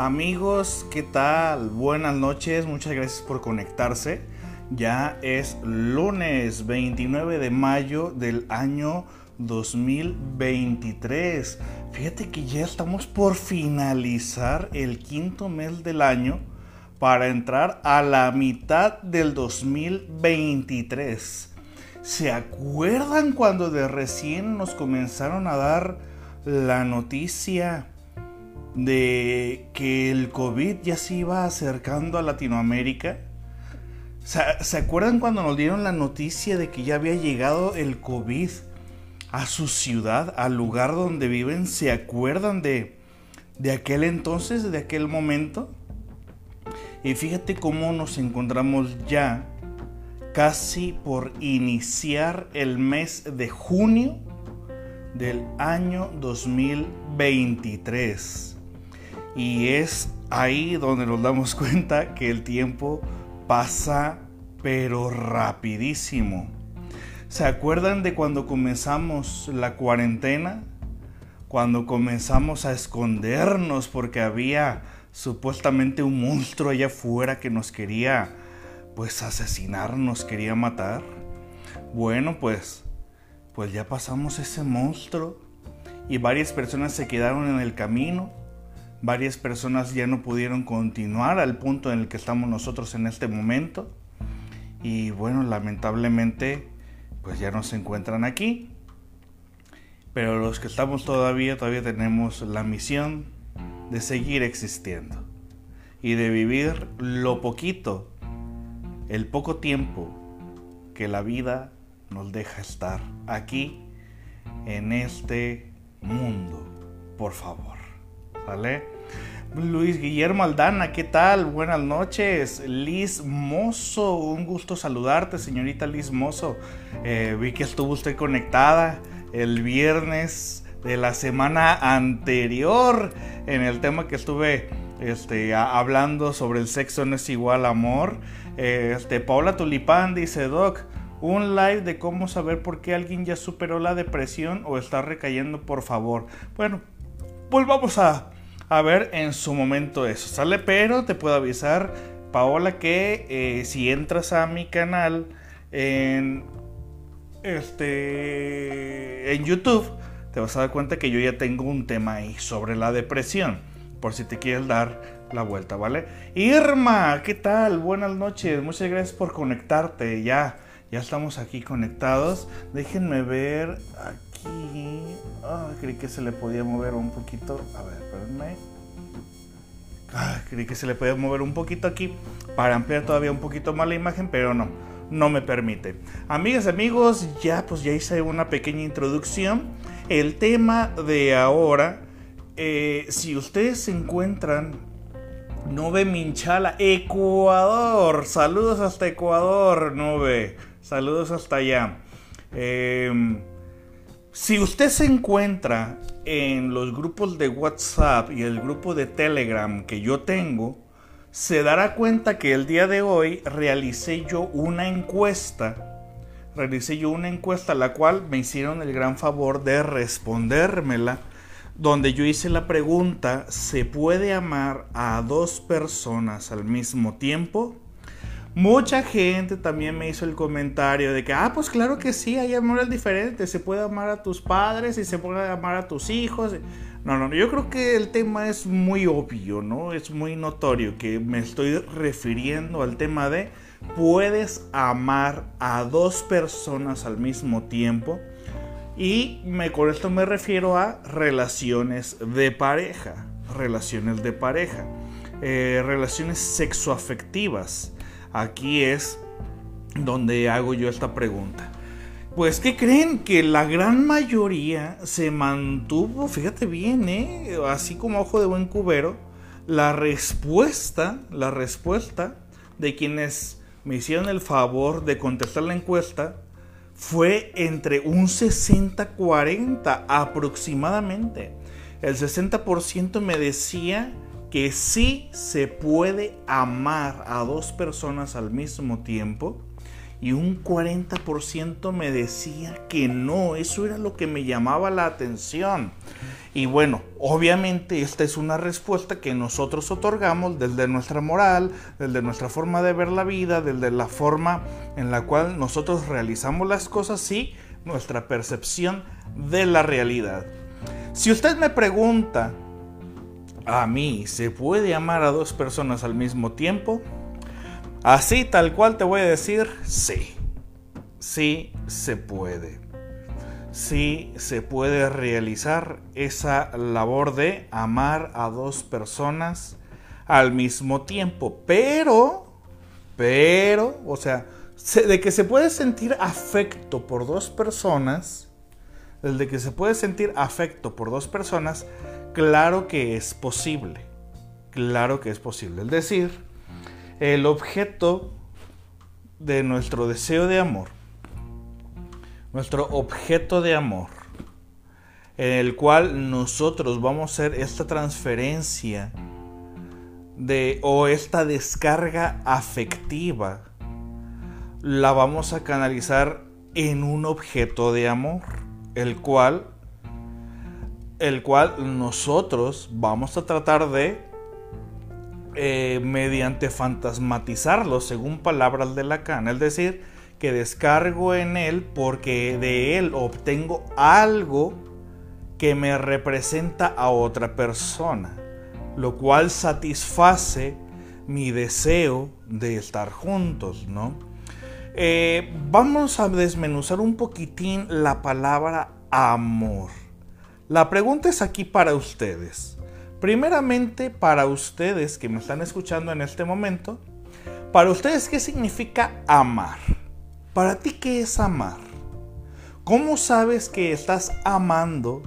Amigos, ¿qué tal? Buenas noches, muchas gracias por conectarse. Ya es lunes 29 de mayo del año 2023. Fíjate que ya estamos por finalizar el quinto mes del año para entrar a la mitad del 2023. ¿Se acuerdan cuando de recién nos comenzaron a dar la noticia? De que el COVID ya se iba acercando a Latinoamérica. ¿Se acuerdan cuando nos dieron la noticia de que ya había llegado el COVID a su ciudad, al lugar donde viven? ¿Se acuerdan de, de aquel entonces, de aquel momento? Y fíjate cómo nos encontramos ya casi por iniciar el mes de junio del año 2023. Y es ahí donde nos damos cuenta que el tiempo pasa pero rapidísimo. ¿Se acuerdan de cuando comenzamos la cuarentena? Cuando comenzamos a escondernos porque había supuestamente un monstruo allá afuera que nos quería pues asesinar, nos quería matar. Bueno, pues pues ya pasamos ese monstruo y varias personas se quedaron en el camino Varias personas ya no pudieron continuar al punto en el que estamos nosotros en este momento. Y bueno, lamentablemente, pues ya no se encuentran aquí. Pero los que estamos todavía, todavía tenemos la misión de seguir existiendo. Y de vivir lo poquito, el poco tiempo que la vida nos deja estar aquí en este mundo. Por favor. ¿Vale? Luis Guillermo Aldana, ¿qué tal? Buenas noches. Liz Mozo, un gusto saludarte, señorita Liz Mozo. Eh, vi que estuvo usted conectada el viernes de la semana anterior en el tema que estuve este, hablando sobre el sexo no es igual amor. Eh, este, Paula Tulipán dice, Doc, un live de cómo saber por qué alguien ya superó la depresión o está recayendo, por favor. Bueno, volvamos a a ver en su momento eso, ¿sale? Pero te puedo avisar, Paola, que eh, si entras a mi canal en, este, en YouTube, te vas a dar cuenta que yo ya tengo un tema ahí sobre la depresión, por si te quieres dar la vuelta, ¿vale? Irma, ¿qué tal? Buenas noches, muchas gracias por conectarte, ya, ya estamos aquí conectados. Déjenme ver aquí. Ah, creí que se le podía mover un poquito. A ver, espérenme. Ah, creí que se le podía mover un poquito aquí para ampliar todavía un poquito más la imagen, pero no, no me permite. Amigas, amigos, ya pues ya hice una pequeña introducción. El tema de ahora, eh, si ustedes se encuentran, Nove Minchala, Ecuador. Saludos hasta Ecuador, Nove. Saludos hasta allá. Eh, si usted se encuentra en los grupos de WhatsApp y el grupo de Telegram que yo tengo, se dará cuenta que el día de hoy realicé yo una encuesta. Realicé yo una encuesta la cual me hicieron el gran favor de respondérmela, donde yo hice la pregunta, ¿se puede amar a dos personas al mismo tiempo? Mucha gente también me hizo el comentario de que, ah, pues claro que sí, hay amores diferentes, se puede amar a tus padres y se puede amar a tus hijos. No, no, yo creo que el tema es muy obvio, ¿no? Es muy notorio que me estoy refiriendo al tema de puedes amar a dos personas al mismo tiempo. Y me, con esto me refiero a relaciones de pareja, relaciones de pareja, eh, relaciones sexoafectivas aquí es donde hago yo esta pregunta. Pues que creen que la gran mayoría se mantuvo, fíjate bien, ¿eh? así como ojo de buen cubero, la respuesta, la respuesta de quienes me hicieron el favor de contestar la encuesta fue entre un 60-40 aproximadamente. El 60% me decía que sí se puede amar a dos personas al mismo tiempo y un 40% me decía que no, eso era lo que me llamaba la atención. Y bueno, obviamente esta es una respuesta que nosotros otorgamos desde nuestra moral, desde nuestra forma de ver la vida, desde la forma en la cual nosotros realizamos las cosas y nuestra percepción de la realidad. Si usted me pregunta, a mí, ¿se puede amar a dos personas al mismo tiempo? Así tal cual te voy a decir, sí, sí se puede si se puede realizar esa labor de amar a dos personas al mismo tiempo. Pero, pero, o sea, de que se puede sentir afecto por dos personas, el de que se puede sentir afecto por dos personas, claro que es posible. Claro que es posible. Es decir, el objeto de nuestro deseo de amor nuestro objeto de amor, en el cual nosotros vamos a hacer esta transferencia de o esta descarga afectiva, la vamos a canalizar en un objeto de amor, el cual el cual nosotros vamos a tratar de eh, mediante fantasmatizarlo según palabras de Lacan, es decir, que descargo en él porque de él obtengo algo que me representa a otra persona, lo cual satisface mi deseo de estar juntos, ¿no? Eh, vamos a desmenuzar un poquitín la palabra amor. La pregunta es aquí para ustedes. Primeramente, para ustedes que me están escuchando en este momento, para ustedes, ¿qué significa amar? ¿Para ti qué es amar? ¿Cómo sabes que estás amando?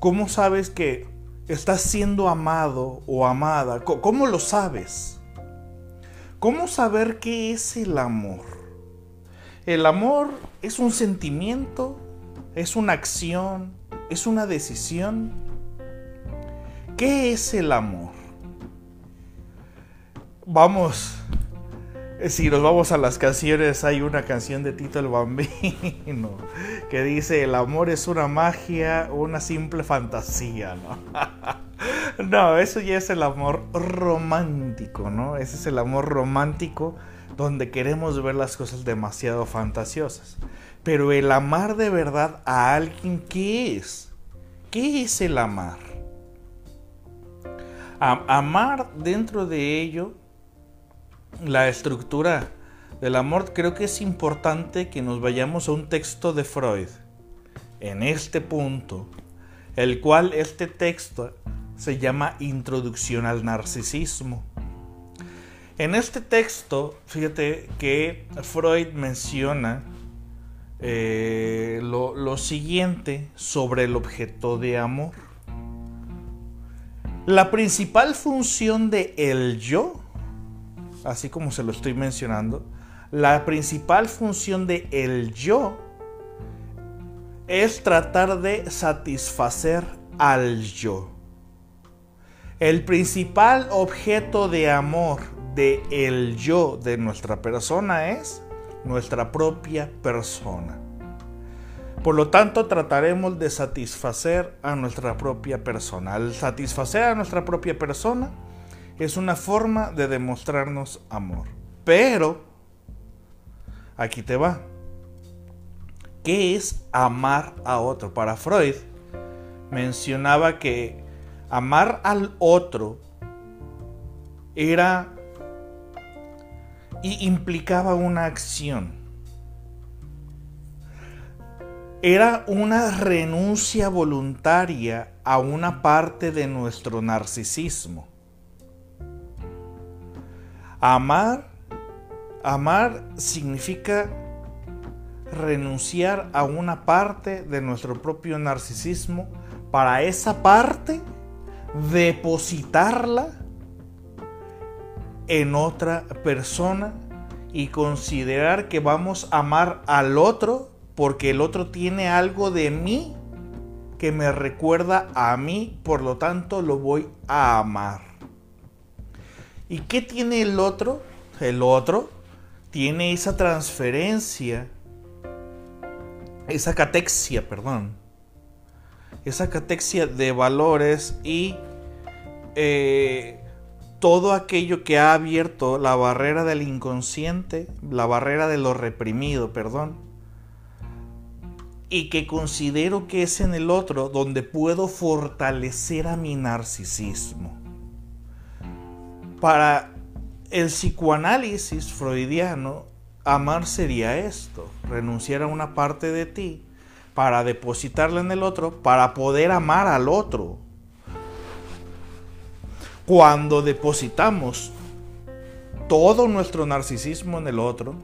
¿Cómo sabes que estás siendo amado o amada? ¿Cómo lo sabes? ¿Cómo saber qué es el amor? El amor es un sentimiento, es una acción, es una decisión. ¿Qué es el amor? Vamos eh, si nos vamos a las canciones, hay una canción de Tito el Bambino que dice: El amor es una magia, una simple fantasía, ¿no? no, eso ya es el amor romántico, ¿no? Ese es el amor romántico donde queremos ver las cosas demasiado fantasiosas. Pero el amar de verdad a alguien, ¿qué es? ¿Qué es el amar? amar dentro de ello la estructura del amor, creo que es importante que nos vayamos a un texto de Freud en este punto, el cual este texto se llama Introducción al Narcisismo. En este texto, fíjate que Freud menciona eh, lo, lo siguiente sobre el objeto de amor. La principal función de el yo así como se lo estoy mencionando, la principal función de el yo es tratar de satisfacer al yo. El principal objeto de amor de el yo de nuestra persona es nuestra propia persona. Por lo tanto, trataremos de satisfacer a nuestra propia persona. Al satisfacer a nuestra propia persona, es una forma de demostrarnos amor. Pero, aquí te va. ¿Qué es amar a otro? Para Freud mencionaba que amar al otro era y implicaba una acción. Era una renuncia voluntaria a una parte de nuestro narcisismo. Amar, amar significa renunciar a una parte de nuestro propio narcisismo para esa parte depositarla en otra persona y considerar que vamos a amar al otro porque el otro tiene algo de mí que me recuerda a mí, por lo tanto lo voy a amar. ¿Y qué tiene el otro? El otro tiene esa transferencia, esa catexia, perdón, esa catexia de valores y eh, todo aquello que ha abierto la barrera del inconsciente, la barrera de lo reprimido, perdón, y que considero que es en el otro donde puedo fortalecer a mi narcisismo. Para el psicoanálisis freudiano, amar sería esto, renunciar a una parte de ti para depositarla en el otro, para poder amar al otro. Cuando depositamos todo nuestro narcisismo en el otro,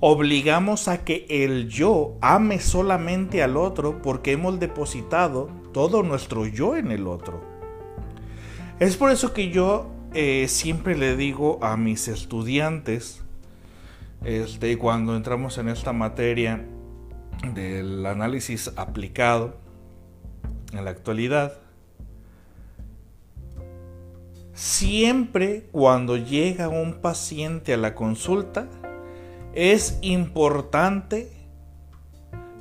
obligamos a que el yo ame solamente al otro porque hemos depositado todo nuestro yo en el otro. Es por eso que yo eh, siempre le digo a mis estudiantes, este, cuando entramos en esta materia del análisis aplicado en la actualidad, Siempre cuando llega un paciente a la consulta, es importante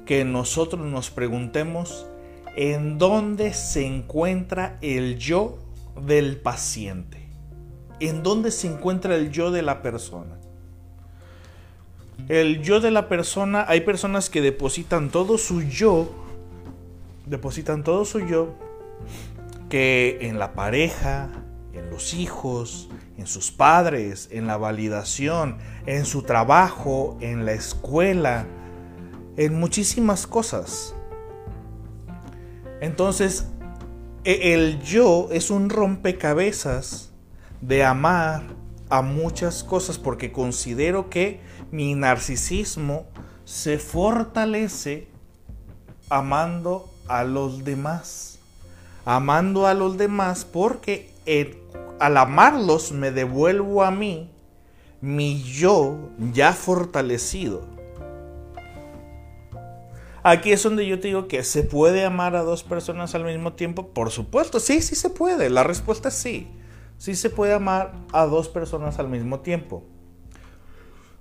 que nosotros nos preguntemos en dónde se encuentra el yo del paciente. En dónde se encuentra el yo de la persona. El yo de la persona, hay personas que depositan todo su yo, depositan todo su yo, que en la pareja, en los hijos, en sus padres, en la validación, en su trabajo, en la escuela, en muchísimas cosas. Entonces, e, el yo es un rompecabezas de amar a muchas cosas porque considero que mi narcisismo se fortalece amando a los demás. Amando a los demás porque al amarlos me devuelvo a mí mi yo ya fortalecido. Aquí es donde yo te digo que se puede amar a dos personas al mismo tiempo. Por supuesto, sí, sí se puede. La respuesta es sí. Sí se puede amar a dos personas al mismo tiempo.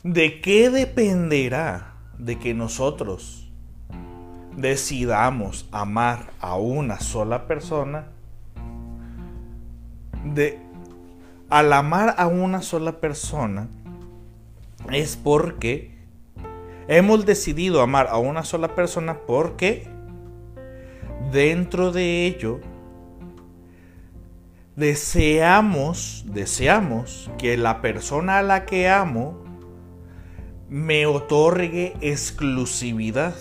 ¿De qué dependerá de que nosotros decidamos amar a una sola persona? De al amar a una sola persona es porque hemos decidido amar a una sola persona porque dentro de ello deseamos, deseamos que la persona a la que amo me otorgue exclusividad.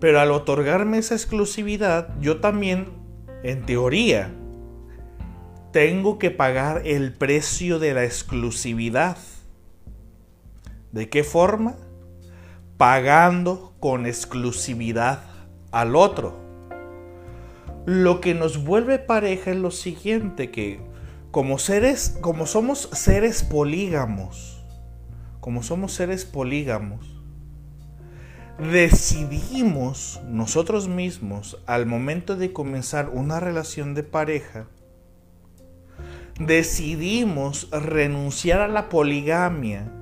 Pero al otorgarme esa exclusividad, yo también en teoría, tengo que pagar el precio de la exclusividad. ¿De qué forma? Pagando con exclusividad al otro. Lo que nos vuelve pareja es lo siguiente, que como seres, como somos seres polígamos, como somos seres polígamos, decidimos nosotros mismos al momento de comenzar una relación de pareja, decidimos renunciar a la poligamia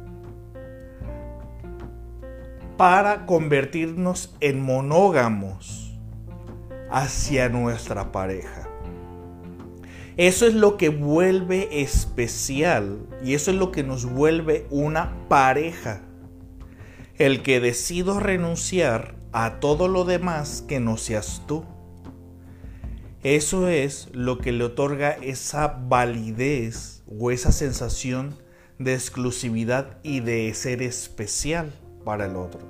para convertirnos en monógamos hacia nuestra pareja. Eso es lo que vuelve especial y eso es lo que nos vuelve una pareja el que decido renunciar a todo lo demás que no seas tú. Eso es lo que le otorga esa validez o esa sensación de exclusividad y de ser especial para el otro.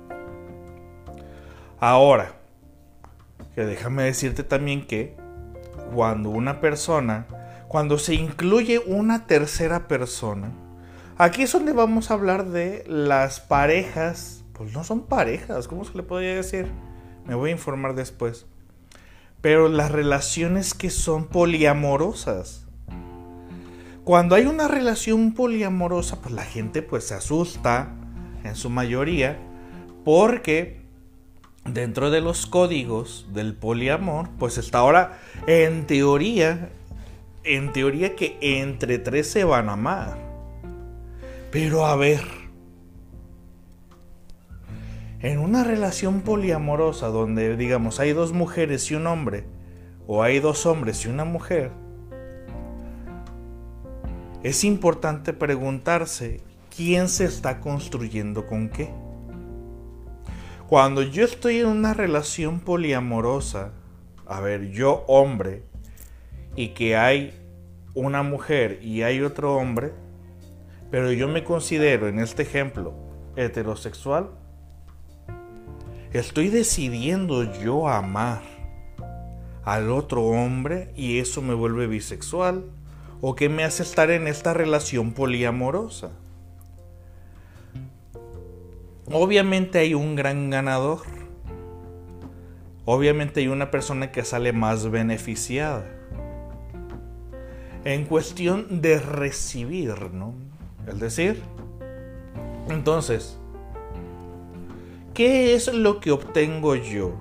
Ahora, que déjame decirte también que cuando una persona, cuando se incluye una tercera persona, aquí es donde vamos a hablar de las parejas pues no son parejas, ¿cómo se le podría decir? Me voy a informar después. Pero las relaciones que son poliamorosas. Cuando hay una relación poliamorosa, pues la gente pues se asusta en su mayoría porque dentro de los códigos del poliamor, pues está ahora en teoría, en teoría que entre tres se van a amar. Pero a ver, En una relación poliamorosa donde digamos hay dos mujeres y un hombre, o hay dos hombres y una mujer, es importante preguntarse quién se está construyendo con qué. Cuando yo estoy en una relación poliamorosa, a ver, yo hombre, y que hay una mujer y hay otro hombre, pero yo me considero en este ejemplo heterosexual, estoy decidiendo yo amar al otro hombre y eso me vuelve bisexual o que me hace estar en esta relación poliamorosa. Obviamente hay un gran ganador. Obviamente hay una persona que sale más beneficiada. En cuestión de recibir, ¿no? Es decir, entonces, ¿qué es lo que obtengo yo?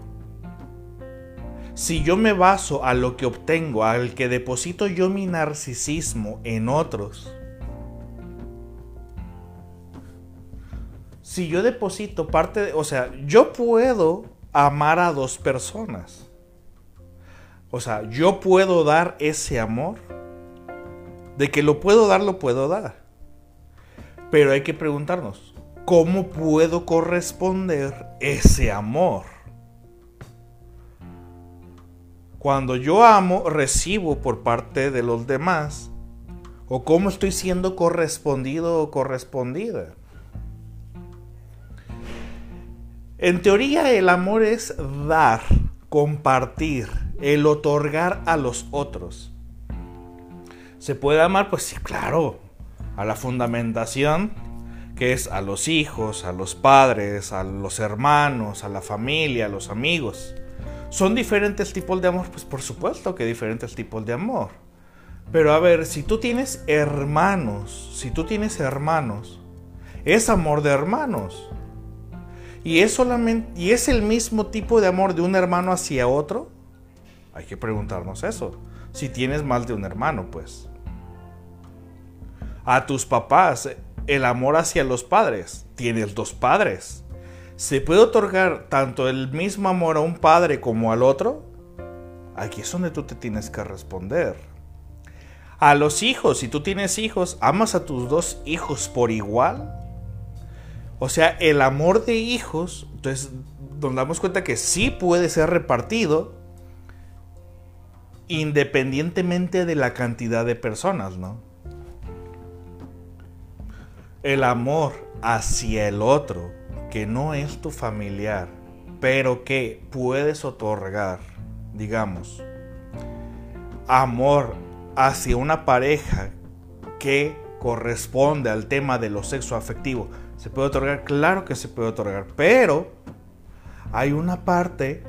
Si yo me baso a lo que obtengo, al que deposito yo mi narcisismo en otros, si yo deposito parte de, o sea, yo puedo amar a dos personas. O sea, yo puedo dar ese amor. De que lo puedo dar, lo puedo dar. Pero hay que preguntarnos, ¿cómo puedo corresponder ese amor? Cuando yo amo, recibo por parte de los demás. ¿O cómo estoy siendo correspondido o correspondida? En teoría el amor es dar, compartir, el otorgar a los otros. ¿Se puede amar? Pues sí, claro. A la fundamentación, que es a los hijos, a los padres, a los hermanos, a la familia, a los amigos. ¿Son diferentes tipos de amor? Pues por supuesto que diferentes tipos de amor. Pero a ver, si tú tienes hermanos, si tú tienes hermanos, es amor de hermanos. ¿Y es, solamente, ¿Y es el mismo tipo de amor de un hermano hacia otro? Hay que preguntarnos eso. Si tienes más de un hermano, pues. A tus papás, el amor hacia los padres. Tienes dos padres. ¿Se puede otorgar tanto el mismo amor a un padre como al otro? Aquí es donde tú te tienes que responder. A los hijos, si tú tienes hijos, ¿amas a tus dos hijos por igual? O sea, el amor de hijos, entonces nos damos cuenta que sí puede ser repartido independientemente de la cantidad de personas, ¿no? El amor hacia el otro, que no es tu familiar, pero que puedes otorgar, digamos, amor hacia una pareja que corresponde al tema de lo sexo afectivo, ¿Se puede otorgar? Claro que se puede otorgar, pero hay una parte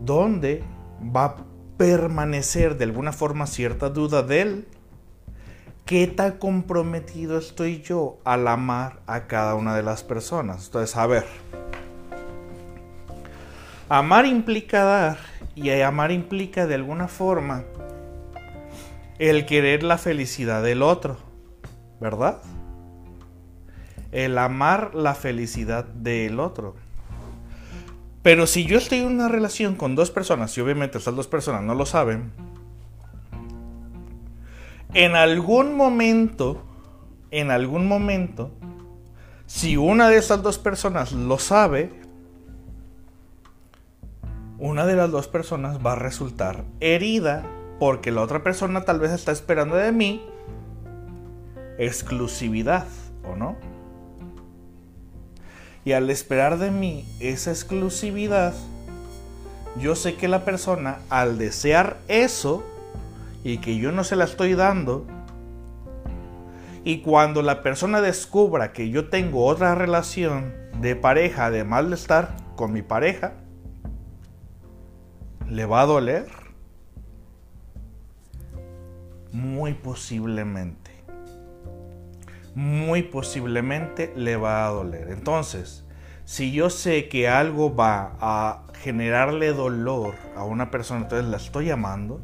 donde va a permanecer de alguna forma cierta duda de él. ¿Qué tan comprometido estoy yo al amar a cada una de las personas? Entonces, a ver. Amar implica dar y amar implica de alguna forma el querer la felicidad del otro, ¿verdad? el amar la felicidad del otro. Pero si yo estoy en una relación con dos personas, y obviamente estas dos personas no lo saben, en algún momento, en algún momento, si una de esas dos personas lo sabe, una de las dos personas va a resultar herida porque la otra persona tal vez está esperando de mí exclusividad, ¿o no? Y al esperar de mí esa exclusividad, yo sé que la persona al desear eso y que yo no se la estoy dando, y cuando la persona descubra que yo tengo otra relación de pareja, además de estar con mi pareja, ¿le va a doler? Muy posiblemente muy posiblemente le va a doler. Entonces, si yo sé que algo va a generarle dolor a una persona, entonces la estoy amando,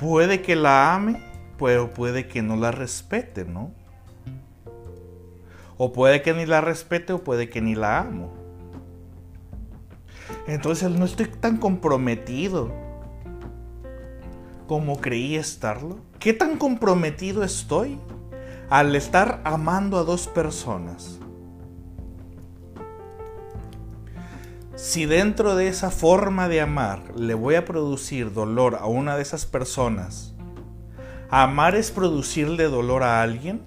puede que la ame, pero puede que no la respete, ¿no? O puede que ni la respete o puede que ni la amo. Entonces no estoy tan comprometido como creí estarlo. ¿Qué tan comprometido estoy al estar amando a dos personas? Si dentro de esa forma de amar le voy a producir dolor a una de esas personas, ¿amar es producirle dolor a alguien?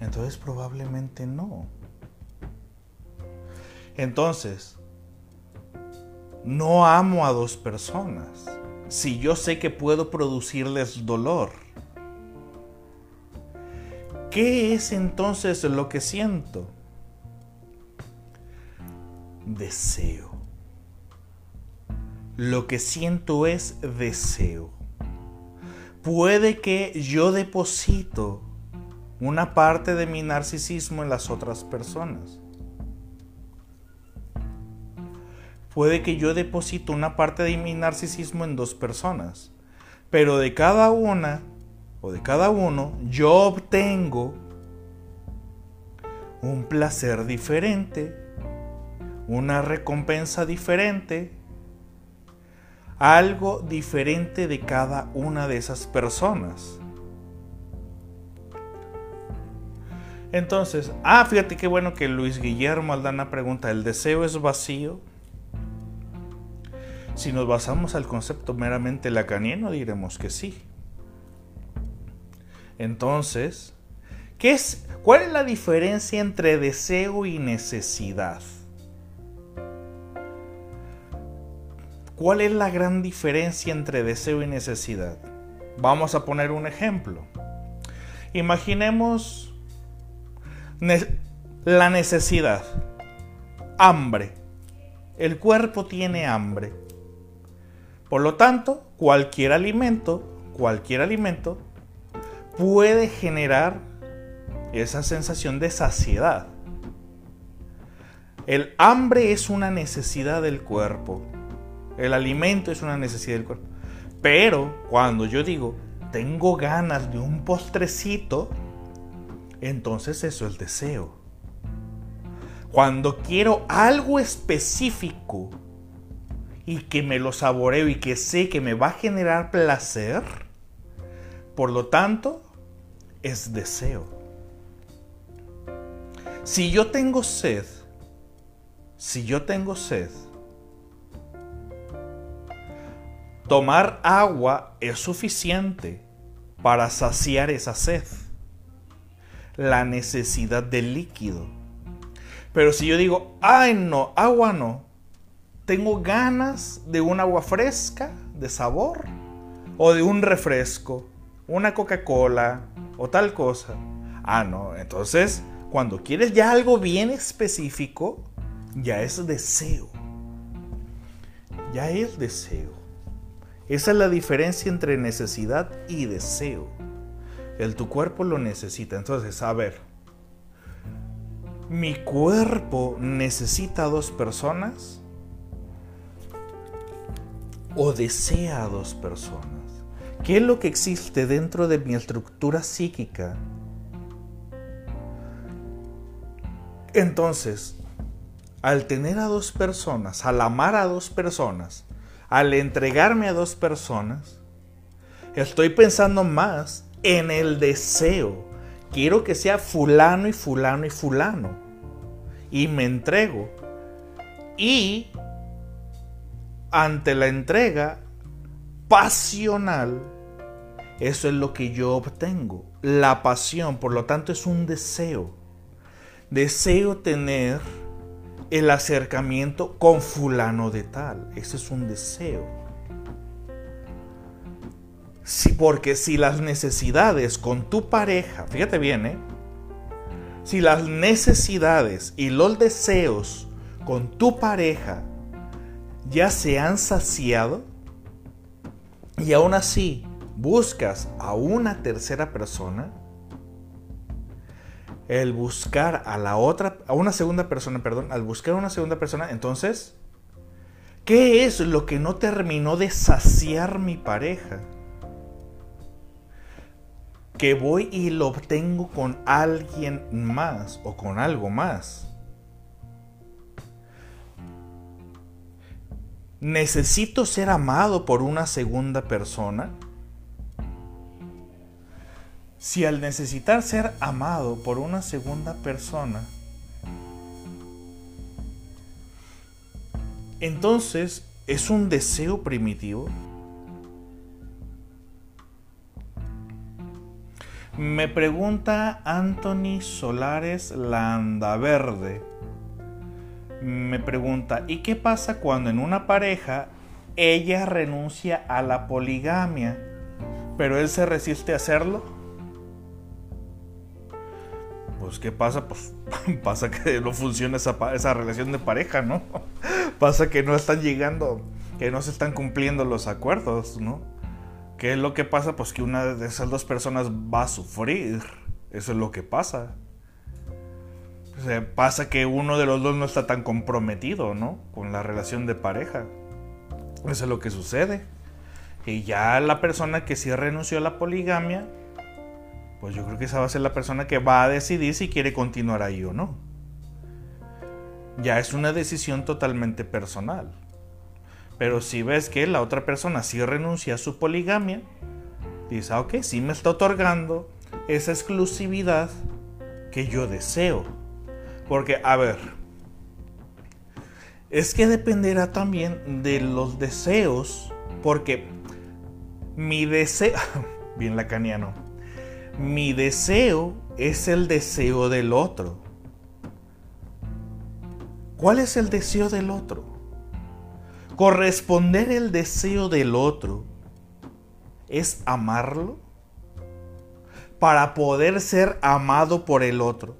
Entonces probablemente no. Entonces, no amo a dos personas si yo sé que puedo producirles dolor. ¿Qué es entonces lo que siento? Deseo. Lo que siento es deseo. Puede que yo deposito una parte de mi narcisismo en las otras personas. Puede que yo deposito una parte de mi narcisismo en dos personas. Pero de cada una o de cada uno yo obtengo un placer diferente una recompensa diferente, algo diferente de cada una de esas personas. Entonces, ah, fíjate qué bueno que Luis Guillermo Aldana pregunta, ¿el deseo es vacío? Si nos basamos al concepto meramente lacaniano, diremos que sí. Entonces, ¿qué es, ¿cuál es la diferencia entre deseo y necesidad? ¿Cuál es la gran diferencia entre deseo y necesidad? Vamos a poner un ejemplo. Imaginemos la necesidad. Hambre. El cuerpo tiene hambre. Por lo tanto, cualquier alimento, cualquier alimento puede generar esa sensación de saciedad. El hambre es una necesidad del cuerpo. El alimento es una necesidad del cuerpo. Pero cuando yo digo, tengo ganas de un postrecito, entonces eso es deseo. Cuando quiero algo específico y que me lo saboreo y que sé que me va a generar placer, por lo tanto, es deseo. Si yo tengo sed, si yo tengo sed, Tomar agua es suficiente para saciar esa sed, la necesidad del líquido. Pero si yo digo, ay no, agua no, tengo ganas de un agua fresca, de sabor, o de un refresco, una Coca-Cola o tal cosa. Ah, no, entonces cuando quieres ya algo bien específico, ya es deseo. Ya es deseo. Esa es la diferencia entre necesidad y deseo. El tu cuerpo lo necesita. Entonces, a ver, mi cuerpo necesita a dos personas o desea a dos personas. ¿Qué es lo que existe dentro de mi estructura psíquica? Entonces, al tener a dos personas, al amar a dos personas, al entregarme a dos personas, estoy pensando más en el deseo. Quiero que sea fulano y fulano y fulano. Y me entrego. Y ante la entrega pasional, eso es lo que yo obtengo. La pasión, por lo tanto, es un deseo. Deseo tener el acercamiento con fulano de tal. Ese es un deseo. Sí, porque si las necesidades con tu pareja, fíjate bien, ¿eh? si las necesidades y los deseos con tu pareja ya se han saciado y aún así buscas a una tercera persona, el buscar a la otra, a una segunda persona, perdón, al buscar a una segunda persona, entonces, ¿qué es lo que no terminó de saciar mi pareja? que voy y lo obtengo con alguien más o con algo más. ¿Necesito ser amado por una segunda persona? Si al necesitar ser amado por una segunda persona, entonces es un deseo primitivo. Me pregunta Anthony Solares Landaverde. Me pregunta, ¿y qué pasa cuando en una pareja ella renuncia a la poligamia, pero él se resiste a hacerlo? Pues ¿qué pasa? Pues pasa que no funciona esa, esa relación de pareja, ¿no? pasa que no están llegando, que no se están cumpliendo los acuerdos, ¿no? ¿Qué es lo que pasa? Pues que una de esas dos personas va a sufrir. Eso es lo que pasa. O sea, pasa que uno de los dos no está tan comprometido, ¿no? Con la relación de pareja. Eso es lo que sucede. Y ya la persona que sí renunció a la poligamia, pues yo creo que esa va a ser la persona que va a decidir si quiere continuar ahí o no. Ya es una decisión totalmente personal. Pero si ves que la otra persona sí renuncia a su poligamia, dices, ah, ok, sí me está otorgando esa exclusividad que yo deseo. Porque, a ver, es que dependerá también de los deseos, porque mi deseo, bien lacaniano, mi deseo es el deseo del otro. ¿Cuál es el deseo del otro? Corresponder el deseo del otro es amarlo para poder ser amado por el otro.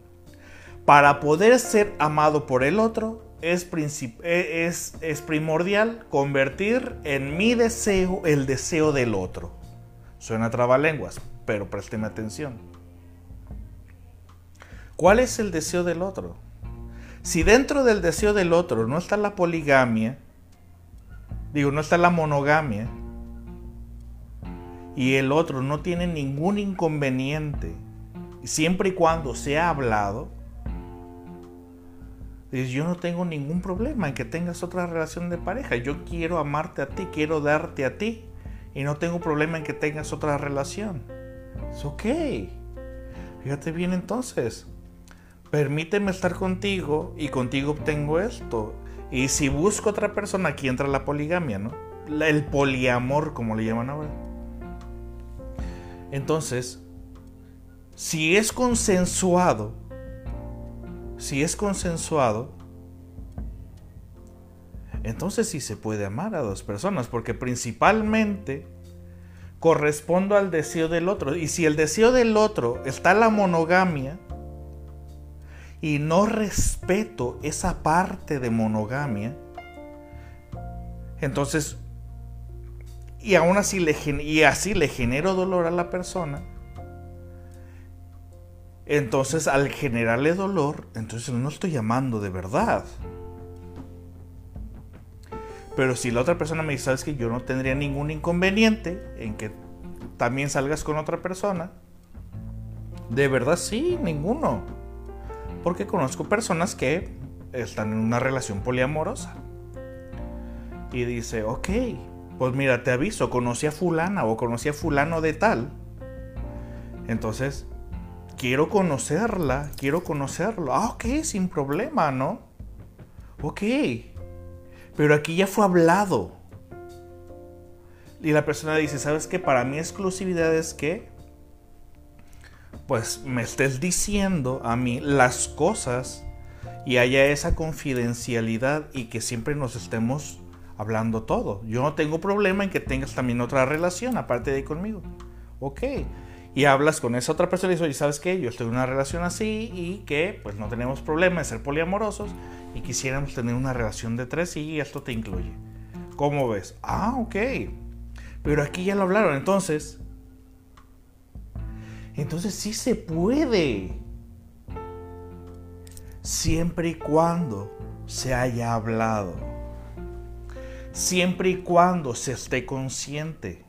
Para poder ser amado por el otro es, e, es, es primordial convertir en mi deseo el deseo del otro. Suena trabalenguas, pero présteme atención. ¿Cuál es el deseo del otro? Si dentro del deseo del otro no está la poligamia, Digo, no está la monogamia. Y el otro no tiene ningún inconveniente. Siempre y cuando se ha hablado. Dice, yo no tengo ningún problema en que tengas otra relación de pareja. Yo quiero amarte a ti, quiero darte a ti. Y no tengo problema en que tengas otra relación. Es ok. Fíjate bien entonces. Permíteme estar contigo y contigo obtengo esto. Y si busco otra persona, aquí entra la poligamia, ¿no? El poliamor, como le llaman ahora. Entonces, si es consensuado, si es consensuado, entonces sí se puede amar a dos personas, porque principalmente correspondo al deseo del otro. Y si el deseo del otro está la monogamia, y no respeto esa parte de monogamia, entonces, y aún así le, y así le genero dolor a la persona, entonces al generarle dolor, entonces no estoy amando de verdad. Pero si la otra persona me dice, sabes que yo no tendría ningún inconveniente en que también salgas con otra persona, de verdad sí, ninguno porque conozco personas que están en una relación poliamorosa. Y dice, ok, pues mira, te aviso, conocí a fulana o conocí a fulano de tal. Entonces, quiero conocerla, quiero conocerlo. Ah, ok, sin problema, ¿no? Ok. Pero aquí ya fue hablado. Y la persona dice, ¿sabes qué? Para mí exclusividad es que pues me estés diciendo a mí las cosas y haya esa confidencialidad y que siempre nos estemos hablando todo. Yo no tengo problema en que tengas también otra relación aparte de conmigo. Ok. Y hablas con esa otra persona y dices, ¿sabes qué? Yo estoy en una relación así y que pues no tenemos problema de ser poliamorosos y quisiéramos tener una relación de tres y esto te incluye. ¿Cómo ves? Ah, ok. Pero aquí ya lo hablaron. Entonces, entonces sí se puede. Siempre y cuando se haya hablado. Siempre y cuando se esté consciente.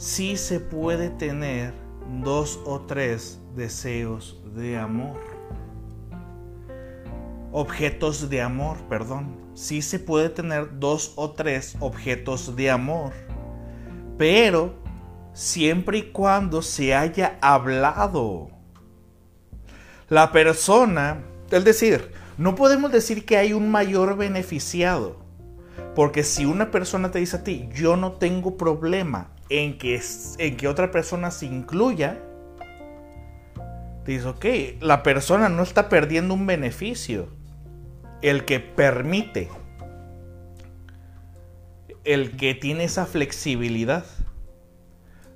Sí se puede tener dos o tres deseos de amor. Objetos de amor, perdón. Sí se puede tener dos o tres objetos de amor. Pero siempre y cuando se haya hablado. La persona, es decir, no podemos decir que hay un mayor beneficiado. Porque si una persona te dice a ti, yo no tengo problema en que, en que otra persona se incluya, te dice, ok, la persona no está perdiendo un beneficio. El que permite, el que tiene esa flexibilidad,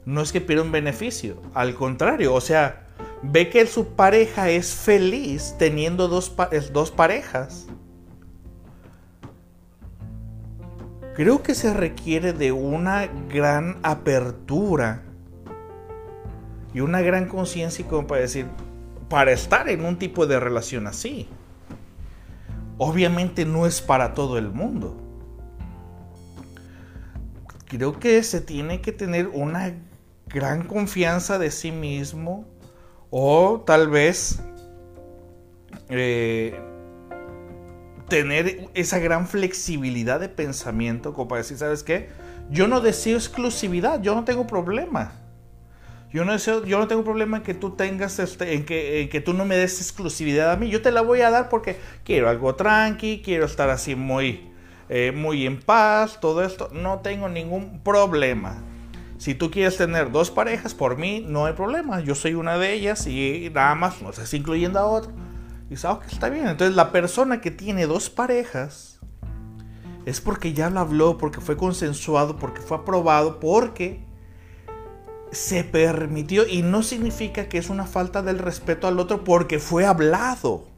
no es que pierda un beneficio, al contrario, o sea, ve que su pareja es feliz teniendo dos, dos parejas creo que se requiere de una gran apertura y una gran conciencia como para decir, para estar en un tipo de relación así. Obviamente no es para todo el mundo. Creo que se tiene que tener una gran confianza de sí mismo o tal vez eh, tener esa gran flexibilidad de pensamiento como para decir, ¿sabes qué? Yo no deseo exclusividad, yo no tengo problema. Yo no, deseo, yo no tengo problema en que tú tengas, este, en que, que tú no me des exclusividad a mí. Yo te la voy a dar porque quiero algo tranqui, quiero estar así muy, eh, muy en paz, todo esto. No tengo ningún problema. Si tú quieres tener dos parejas, por mí no hay problema. Yo soy una de ellas y nada más no estás incluyendo a otro. Y dice, ok, está bien. Entonces la persona que tiene dos parejas es porque ya lo habló, porque fue consensuado, porque fue aprobado, porque se permitió. Y no significa que es una falta del respeto al otro porque fue hablado.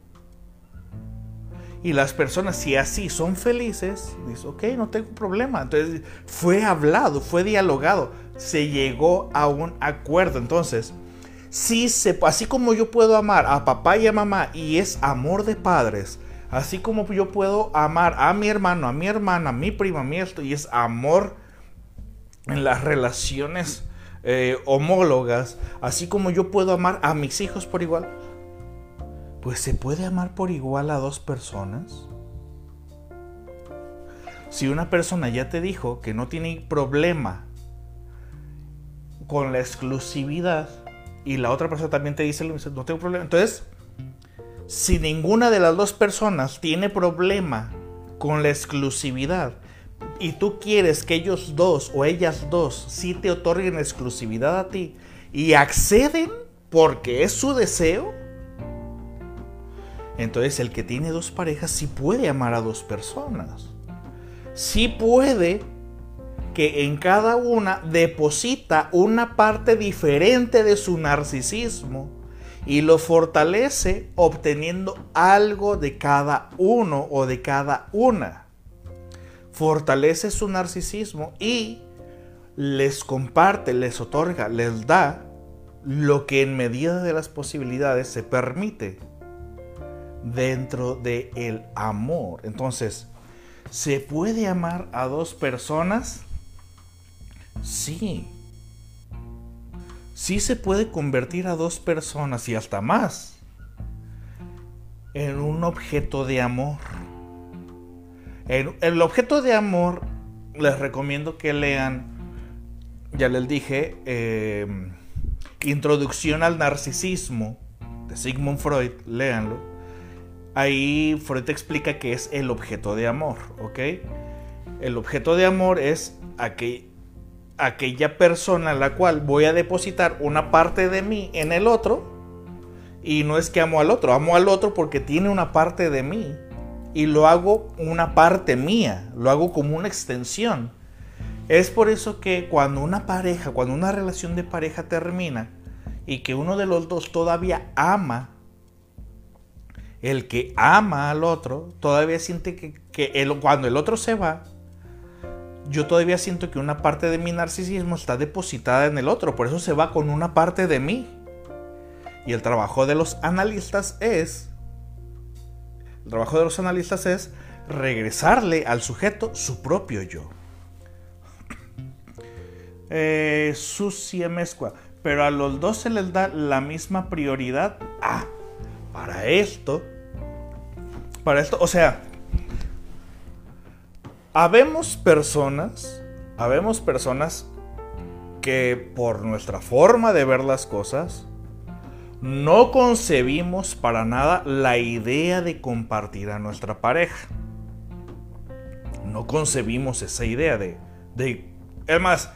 Y las personas, si así son felices, dice, ok, no tengo problema. Entonces fue hablado, fue dialogado, se llegó a un acuerdo. Entonces, Sí se, así como yo puedo amar a papá y a mamá y es amor de padres, así como yo puedo amar a mi hermano, a mi hermana, a mi prima, a mi esto y es amor en las relaciones eh, homólogas, así como yo puedo amar a mis hijos por igual, pues se puede amar por igual a dos personas. Si una persona ya te dijo que no tiene problema con la exclusividad, y la otra persona también te dice, no tengo problema. Entonces, si ninguna de las dos personas tiene problema con la exclusividad y tú quieres que ellos dos o ellas dos sí te otorguen exclusividad a ti y acceden porque es su deseo, entonces el que tiene dos parejas sí puede amar a dos personas. Sí puede que en cada una deposita una parte diferente de su narcisismo y lo fortalece obteniendo algo de cada uno o de cada una. Fortalece su narcisismo y les comparte, les otorga, les da lo que en medida de las posibilidades se permite dentro del el amor. Entonces, ¿se puede amar a dos personas? Sí. Sí se puede convertir a dos personas y hasta más en un objeto de amor. El, objeto de amor les recomiendo que lean, ya les dije, em, Introducción al Narcisismo de Sigmund Freud, léanlo. Ahí Freud explica que es el objeto de amor, ¿ok? El objeto de amor es aquel, aquella persona a la cual voy a depositar una parte de mí en el otro. Y no es que amo al otro, amo al otro porque tiene una parte de mí. Y lo hago una parte mía, lo hago como una extensión. Es por eso que cuando una pareja, cuando una relación de pareja termina y que uno de los dos todavía ama, el que ama al otro, todavía siente que, que cuando el otro se va, yo todavía siento que una parte de mi narcisismo está depositada en el otro, por eso se va con una parte de mí. Y el trabajo de los analistas es, el trabajo de los analistas es regresarle al sujeto su propio yo. Eh, Sucia Mezcua. pero a los dos se les da la misma prioridad. Ah, para esto, para esto, o sea, habemos personas, habemos personas que por nuestra forma de ver las cosas, no concebimos para nada la idea de compartir a nuestra pareja. No concebimos esa idea de, de es más,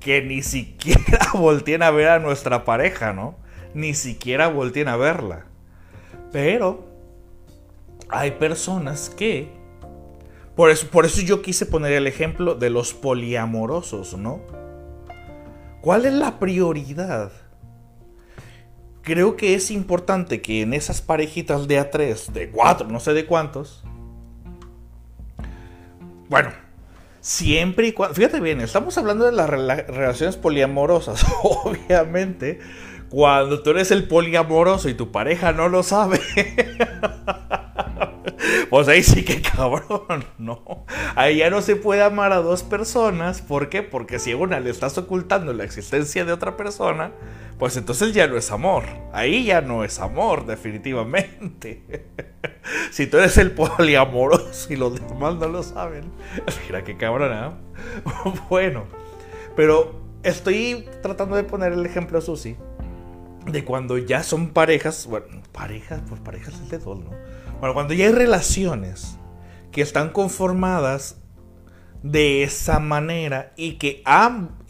que ni siquiera volteen a ver a nuestra pareja, ¿no? Ni siquiera volteen a verla. Pero hay personas que... Por eso, por eso yo quise poner el ejemplo de los poliamorosos, ¿no? ¿Cuál es la prioridad? Creo que es importante que en esas parejitas de a tres, de cuatro, no sé de cuántos, bueno, siempre y cuando, fíjate bien, estamos hablando de las relaciones poliamorosas, obviamente, cuando tú eres el poliamoroso y tu pareja no lo sabe. pues ahí sí que cabrón, ¿no? Ahí ya no se puede amar a dos personas. ¿Por qué? Porque si a una le estás ocultando la existencia de otra persona, pues entonces ya no es amor. Ahí ya no es amor, definitivamente. si tú eres el poliamoroso y los demás no lo saben, mira qué cabrón, ¿eh? bueno, pero estoy tratando de poner el ejemplo, Susi, de cuando ya son parejas, bueno, parejas, pues parejas es de dos, ¿no? Bueno, cuando ya hay relaciones que están conformadas de esa manera y que,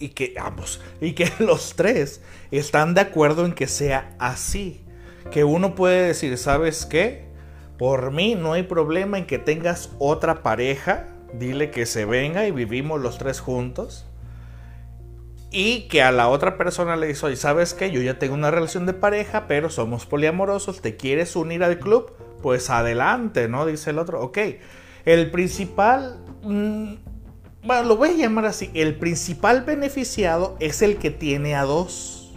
y que ambos y que los tres están de acuerdo en que sea así. Que uno puede decir, ¿sabes qué? Por mí no hay problema en que tengas otra pareja. Dile que se venga y vivimos los tres juntos. Y que a la otra persona le dice, oye, ¿sabes qué? Yo ya tengo una relación de pareja, pero somos poliamorosos. ¿Te quieres unir al club? Pues adelante, ¿no? Dice el otro. Ok. El principal... Mm, bueno, lo voy a llamar así. El principal beneficiado es el que tiene a dos.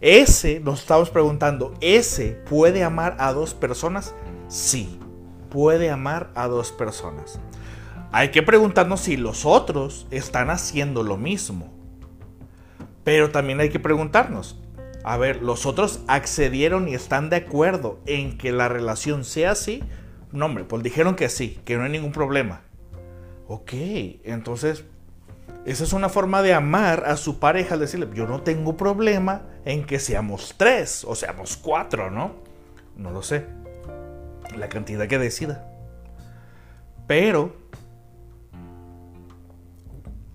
Ese, nos estamos preguntando, ¿ese puede amar a dos personas? Sí, puede amar a dos personas. Hay que preguntarnos si los otros están haciendo lo mismo. Pero también hay que preguntarnos, a ver, ¿los otros accedieron y están de acuerdo en que la relación sea así? No, hombre, pues dijeron que sí, que no hay ningún problema. Ok, entonces esa es una forma de amar a su pareja, al decirle, yo no tengo problema en que seamos tres o seamos cuatro, ¿no? No lo sé. La cantidad que decida. Pero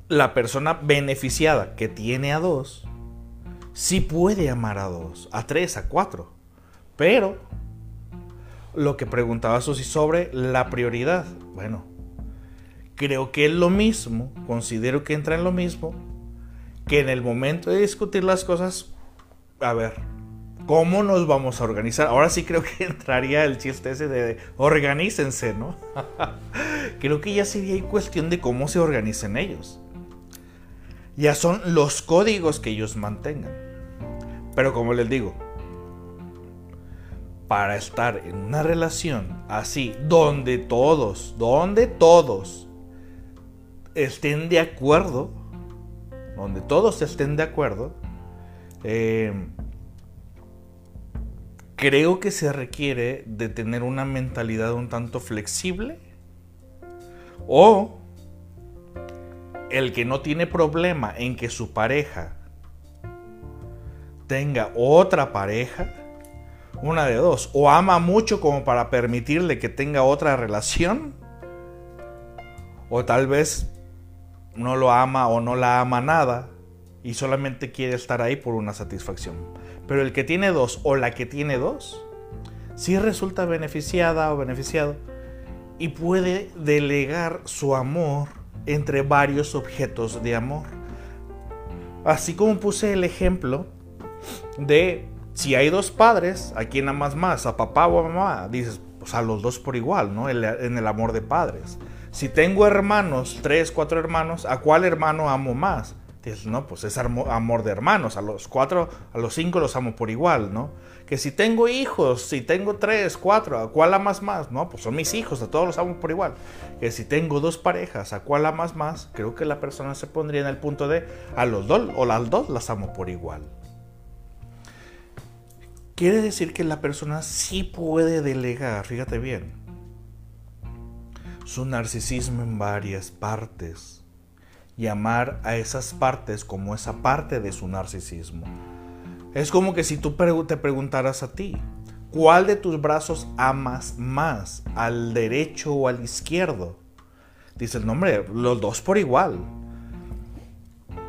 la persona beneficiada que tiene a dos, sí puede amar a dos, a tres, a cuatro. Pero lo que preguntaba Susi sobre la prioridad, bueno, creo que es lo mismo, considero que entra en lo mismo, que en el momento de discutir las cosas, a ver, ¿cómo nos vamos a organizar? Ahora sí creo que entraría el chiste ese de organícense, ¿no? creo que ya sería cuestión de cómo se organicen ellos. Ya son los códigos que ellos mantengan. Pero como les digo, para estar en una relación así, donde todos, donde todos estén de acuerdo, donde todos estén de acuerdo, eh, creo que se requiere de tener una mentalidad un tanto flexible o el que no tiene problema en que su pareja tenga otra pareja, una de dos, o ama mucho como para permitirle que tenga otra relación, o tal vez no lo ama o no la ama nada y solamente quiere estar ahí por una satisfacción. Pero el que tiene dos o la que tiene dos, sí resulta beneficiada o beneficiado y puede delegar su amor entre varios objetos de amor. Así como puse el ejemplo de si hay dos padres, ¿a quién amas más? ¿A papá o a mamá? Dices, pues a los dos por igual, ¿no? En el amor de padres. Si tengo hermanos, tres, cuatro hermanos, ¿a cuál hermano amo más? Dices, no, pues es amor de hermanos. A los cuatro, a los cinco los amo por igual, ¿no? Que si tengo hijos, si tengo tres, cuatro, ¿a cuál amas más? No, pues son mis hijos, a todos los amo por igual. Que si tengo dos parejas, ¿a cuál amas más? Creo que la persona se pondría en el punto de a los dos o las dos las amo por igual. Quiere decir que la persona sí puede delegar, fíjate bien, su narcisismo en varias partes y amar a esas partes como esa parte de su narcisismo. Es como que si tú te preguntaras a ti, ¿cuál de tus brazos amas más? ¿Al derecho o al izquierdo? Dices, no hombre, los dos por igual.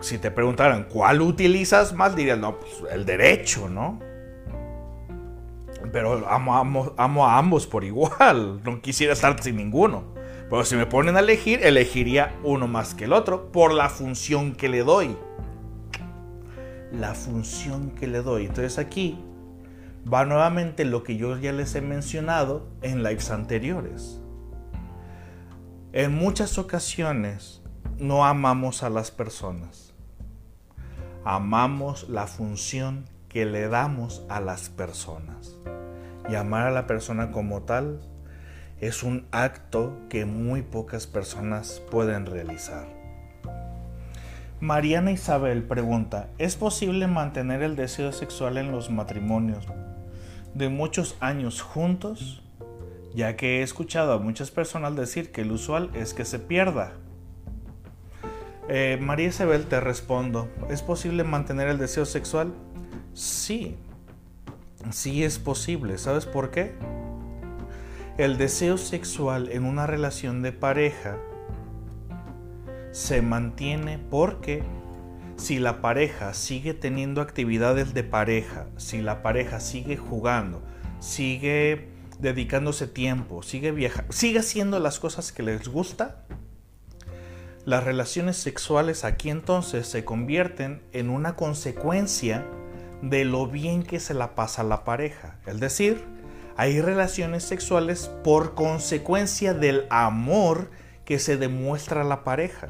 Si te preguntaran, ¿cuál utilizas más? Dirías, no, pues el derecho, ¿no? Pero amo, amo, amo a ambos por igual. No quisiera estar sin ninguno. Pero si me ponen a elegir, elegiría uno más que el otro por la función que le doy. La función que le doy. Entonces aquí va nuevamente lo que yo ya les he mencionado en lives anteriores. En muchas ocasiones no amamos a las personas. Amamos la función que le damos a las personas. Y amar a la persona como tal es un acto que muy pocas personas pueden realizar. Mariana Isabel pregunta, ¿es posible mantener el deseo sexual en los matrimonios de muchos años juntos? Ya que he escuchado a muchas personas decir que el usual es que se pierda. Eh, María Isabel te respondo, ¿es posible mantener el deseo sexual? Sí, sí es posible. ¿Sabes por qué? El deseo sexual en una relación de pareja se mantiene porque si la pareja sigue teniendo actividades de pareja, si la pareja sigue jugando, sigue dedicándose tiempo, sigue viajando, sigue haciendo las cosas que les gusta, las relaciones sexuales aquí entonces se convierten en una consecuencia de lo bien que se la pasa la pareja. Es decir, hay relaciones sexuales por consecuencia del amor que se demuestra la pareja.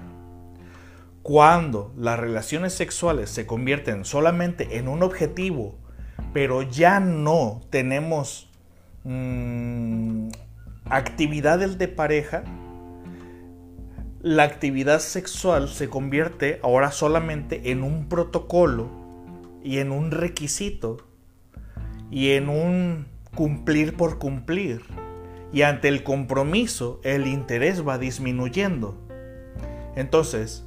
Cuando las relaciones sexuales se convierten solamente en un objetivo, pero ya no tenemos mm, actividades de pareja, la actividad sexual se convierte ahora solamente en un protocolo y en un requisito y en un cumplir por cumplir. Y ante el compromiso, el interés va disminuyendo. Entonces,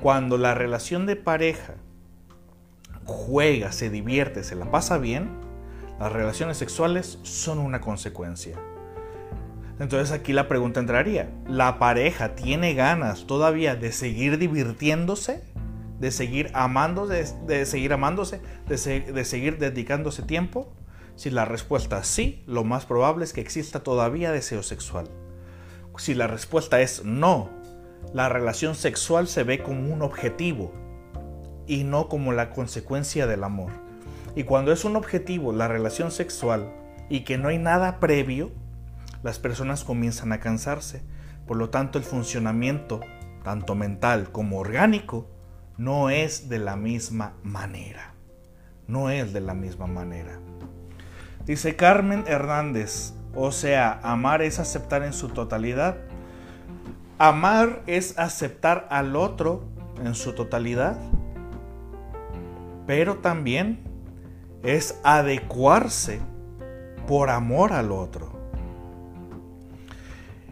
cuando la relación de pareja juega, se divierte, se la pasa bien, las relaciones sexuales son una consecuencia. Entonces aquí la pregunta entraría, ¿la pareja tiene ganas todavía de seguir divirtiéndose? ¿De seguir amándose? ¿De seguir amándose? ¿De, seguir dedicándose tiempo? Si la respuesta es sí, lo más probable es que exista todavía deseo sexual. Si la respuesta es no, la relación sexual se ve como un objetivo y no como la consecuencia del amor. Y cuando es un objetivo la relación sexual y que no hay nada previo, las personas comienzan a cansarse. Por lo tanto, el funcionamiento, tanto mental como orgánico, no es de la misma manera. No es de la misma manera. Dice Carmen Hernández, o sea, amar es aceptar en su totalidad. Amar es aceptar al otro en su totalidad, pero también es adecuarse por amor al otro.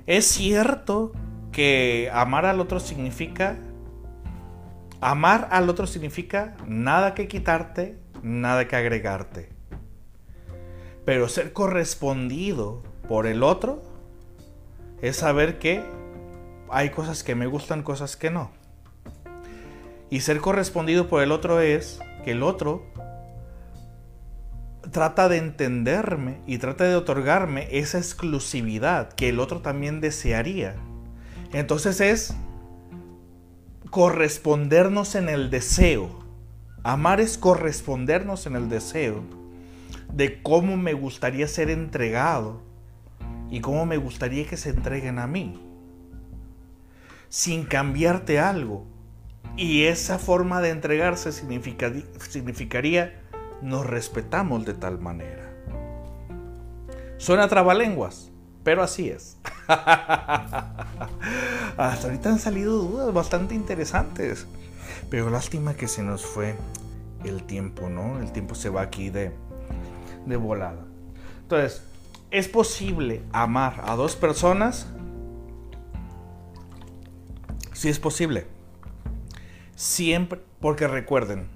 Es cierto que amar al otro significa amar al otro significa nada que quitarte, nada que agregarte. Pero ser correspondido por el otro es saber que hay cosas que me gustan, cosas que no. Y ser correspondido por el otro es que el otro trata de entenderme y trata de otorgarme esa exclusividad que el otro también desearía. Entonces es correspondernos en el deseo. Amar es correspondernos en el deseo de cómo me gustaría ser entregado y cómo me gustaría que se entreguen a mí. Sin cambiarte algo. Y esa forma de entregarse significaría nos respetamos de tal manera. Suena trabalenguas, pero así es. Hasta ahorita han salido dudas bastante interesantes. Pero lástima que se nos fue el tiempo, ¿no? El tiempo se va aquí de, de volada. Entonces, ¿es posible amar a dos personas? Sí es posible. Siempre, porque recuerden,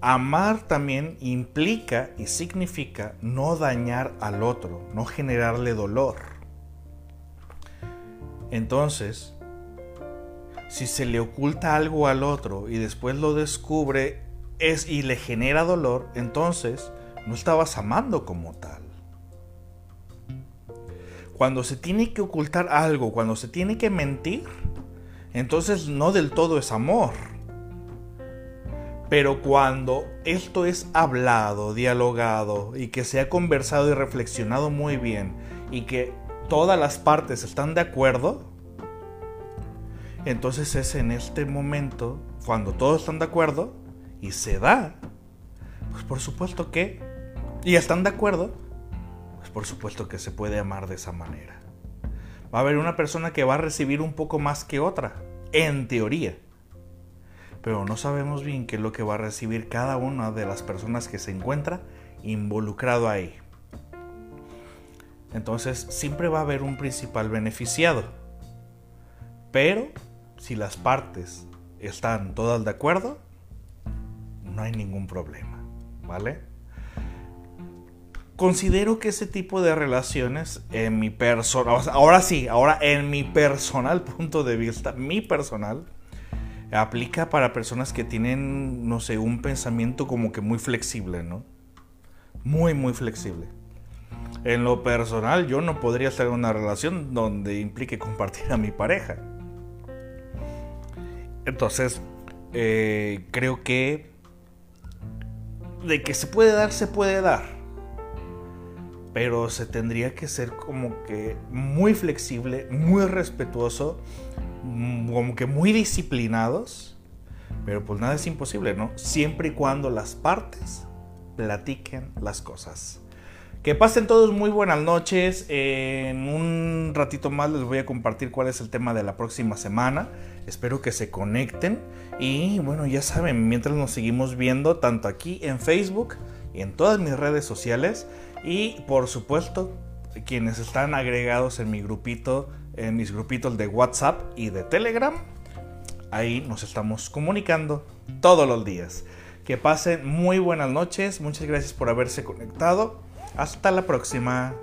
amar también implica y significa no dañar al otro, no generarle dolor. Entonces, si se le oculta algo al otro y después lo descubre es y le genera dolor, entonces no estabas amando como tal. Cuando se tiene que ocultar algo, cuando se tiene que mentir, entonces no del todo es amor. Pero cuando esto es hablado, dialogado y que se ha conversado y reflexionado muy bien y que todas las partes están de acuerdo, entonces es en este momento, cuando todos están de acuerdo y se da, pues por supuesto que, y están de acuerdo, pues por supuesto que se puede amar de esa manera. Va a haber una persona que va a recibir un poco más que otra, en teoría. Pero no sabemos bien qué es lo que va a recibir cada una de las personas que se encuentra involucrado ahí. Entonces siempre va a haber un principal beneficiado. Pero si las partes están todas de acuerdo, no hay ningún problema, ¿vale? Considero que ese tipo de relaciones en mi personal, ahora sí, ahora en mi personal punto de vista, mi personal, aplica para personas que tienen, no sé, un pensamiento como que muy flexible, ¿no? Muy, muy flexible. En lo personal, yo no podría estar en una relación donde implique compartir a mi pareja. Entonces, eh, creo que de que se puede dar, se puede dar. Pero se tendría que ser como que muy flexible, muy respetuoso, mm, como que muy disciplinados. Pero pues nada es imposible, ¿no? Siempre y cuando las partes platiquen las cosas. Que pasen todos muy buenas noches. En un ratito más les voy a compartir cuál es el tema de la próxima semana. Espero que se conecten. Y bueno, ya saben, mientras nos seguimos viendo tanto aquí en Facebook y en todas mis redes sociales. Y por supuesto, quienes están agregados en mi grupito, en mis grupitos de WhatsApp y de Telegram, ahí nos estamos comunicando todos los días. Que pasen muy buenas noches, muchas gracias por haberse conectado. Hasta la próxima.